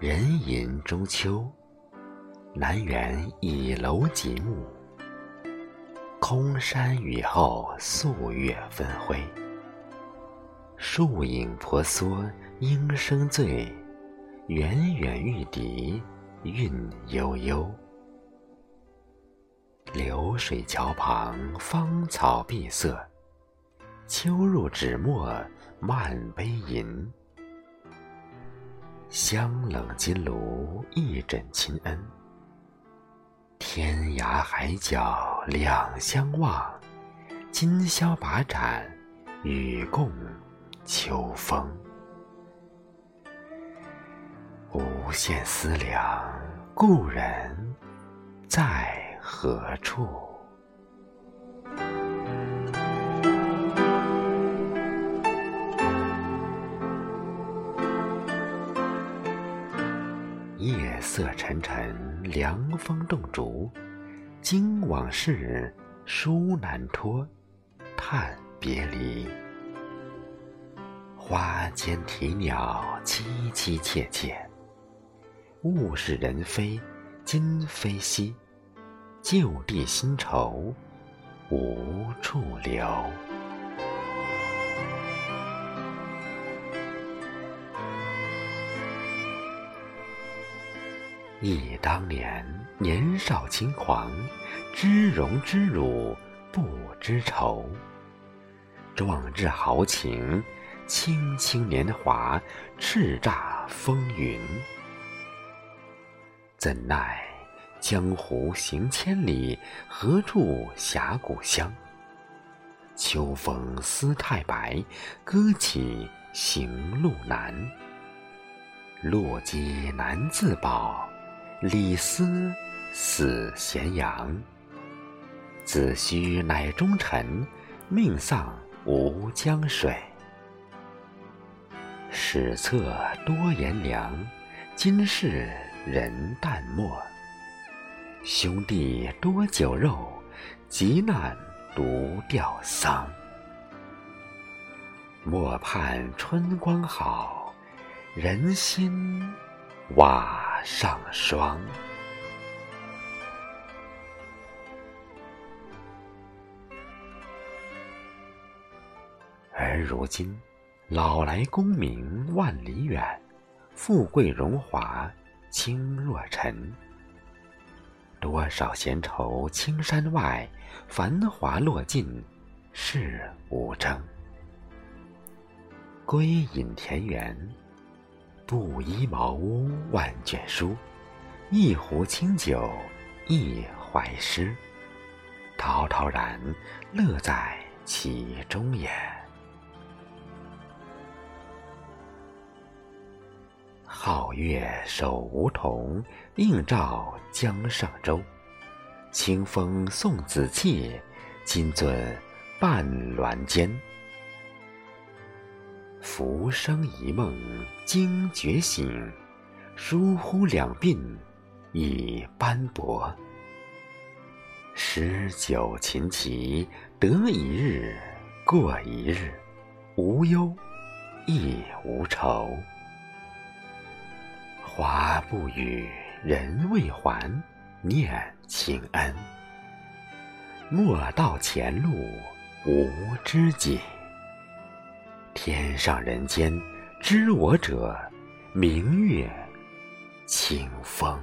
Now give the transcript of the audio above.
人吟中秋，南园倚楼极目。空山雨后素月分辉，树影婆娑莺声醉，远远玉笛韵悠悠。流水桥旁芳草碧色，秋入纸墨漫杯吟。香冷金炉一枕亲恩。天涯海角两相望，今宵把盏与共秋风。无限思量，故人在何处？夜色沉沉，凉风动竹，经往事，书难托，叹别离。花间啼鸟凄凄切切，物是人非今非昔，旧地新愁无处留。忆当年年少轻狂，知荣知辱不知愁。壮志豪情，青青年华，叱咤风云。怎奈江湖行千里，何处侠骨香？秋风思太白，歌起行路难。洛基难自保。李斯死咸阳，子虚乃忠臣，命丧吴江水。史册多颜良，今世人淡漠。兄弟多酒肉，急难独吊丧。莫盼春光好，人心瓦。上霜。而如今，老来功名万里远，富贵荣华轻若尘。多少闲愁青山外，繁华落尽是无争。归隐田园。布衣茅屋万卷书，一壶清酒一怀诗。陶陶然乐在其中也。皓月守梧桐，映照江上舟。清风送紫气，金樽伴鸾间。浮生一梦惊觉醒，疏忽两鬓已斑驳。诗酒琴棋得一日过一日，无忧亦无愁。花不语人未还，念情恩。莫道前路无知己。天上人间，知我者，明月清风。